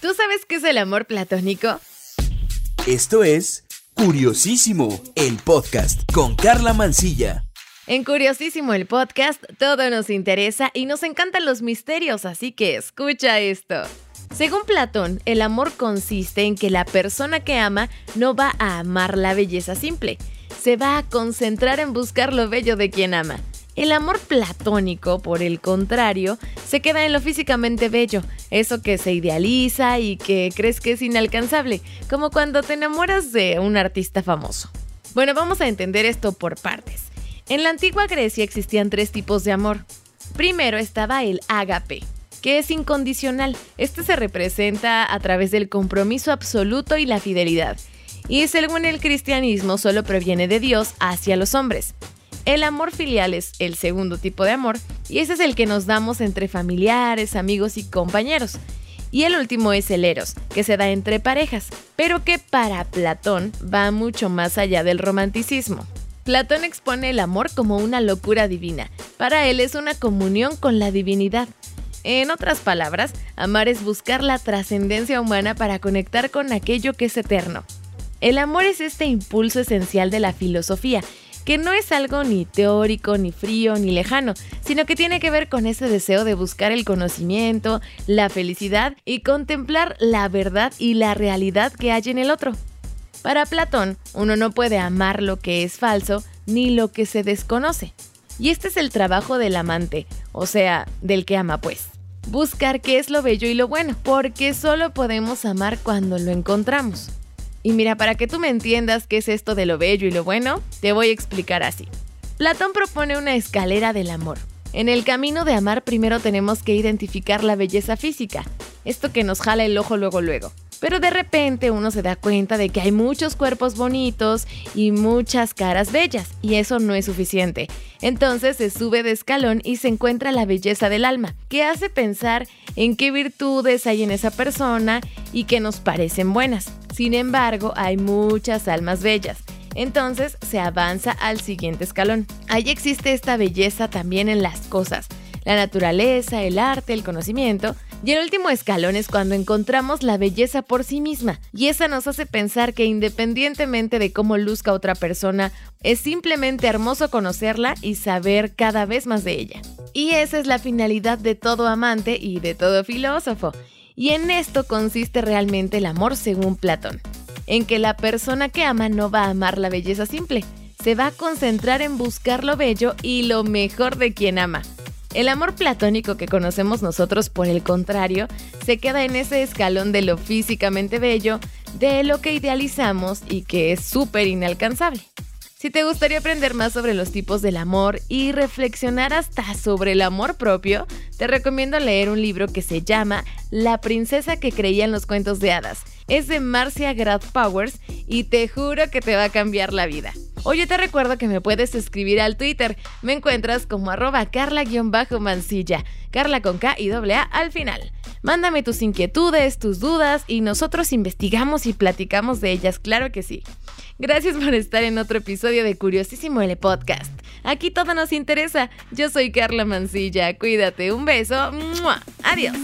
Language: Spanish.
¿Tú sabes qué es el amor platónico? Esto es Curiosísimo, el podcast con Carla Mancilla. En Curiosísimo el podcast todo nos interesa y nos encantan los misterios, así que escucha esto. Según Platón, el amor consiste en que la persona que ama no va a amar la belleza simple, se va a concentrar en buscar lo bello de quien ama. El amor platónico, por el contrario, se queda en lo físicamente bello, eso que se idealiza y que crees que es inalcanzable, como cuando te enamoras de un artista famoso. Bueno, vamos a entender esto por partes. En la antigua Grecia existían tres tipos de amor. Primero estaba el ágape, que es incondicional. Este se representa a través del compromiso absoluto y la fidelidad. Y según el cristianismo solo proviene de Dios hacia los hombres. El amor filial es el segundo tipo de amor y ese es el que nos damos entre familiares, amigos y compañeros. Y el último es el eros, que se da entre parejas, pero que para Platón va mucho más allá del romanticismo. Platón expone el amor como una locura divina. Para él es una comunión con la divinidad. En otras palabras, amar es buscar la trascendencia humana para conectar con aquello que es eterno. El amor es este impulso esencial de la filosofía que no es algo ni teórico, ni frío, ni lejano, sino que tiene que ver con ese deseo de buscar el conocimiento, la felicidad y contemplar la verdad y la realidad que hay en el otro. Para Platón, uno no puede amar lo que es falso ni lo que se desconoce. Y este es el trabajo del amante, o sea, del que ama pues. Buscar qué es lo bello y lo bueno, porque solo podemos amar cuando lo encontramos. Y mira, para que tú me entiendas qué es esto de lo bello y lo bueno, te voy a explicar así. Platón propone una escalera del amor. En el camino de amar primero tenemos que identificar la belleza física, esto que nos jala el ojo luego luego. Pero de repente uno se da cuenta de que hay muchos cuerpos bonitos y muchas caras bellas, y eso no es suficiente. Entonces se sube de escalón y se encuentra la belleza del alma, que hace pensar en qué virtudes hay en esa persona y que nos parecen buenas. Sin embargo, hay muchas almas bellas. Entonces se avanza al siguiente escalón. Ahí existe esta belleza también en las cosas, la naturaleza, el arte, el conocimiento. Y el último escalón es cuando encontramos la belleza por sí misma. Y esa nos hace pensar que independientemente de cómo luzca otra persona, es simplemente hermoso conocerla y saber cada vez más de ella. Y esa es la finalidad de todo amante y de todo filósofo. Y en esto consiste realmente el amor según Platón, en que la persona que ama no va a amar la belleza simple, se va a concentrar en buscar lo bello y lo mejor de quien ama. El amor platónico que conocemos nosotros, por el contrario, se queda en ese escalón de lo físicamente bello, de lo que idealizamos y que es súper inalcanzable. Si te gustaría aprender más sobre los tipos del amor y reflexionar hasta sobre el amor propio, te recomiendo leer un libro que se llama La princesa que creía en los cuentos de hadas. Es de Marcia Grad Powers y te juro que te va a cambiar la vida. Oye, te recuerdo que me puedes escribir al Twitter. Me encuentras como arroba carla-mancilla, carla con K y doble A al final. Mándame tus inquietudes, tus dudas y nosotros investigamos y platicamos de ellas, claro que sí. Gracias por estar en otro episodio de Curiosísimo L Podcast. Aquí todo nos interesa. Yo soy Carla Mancilla. Cuídate. Un beso. Adiós.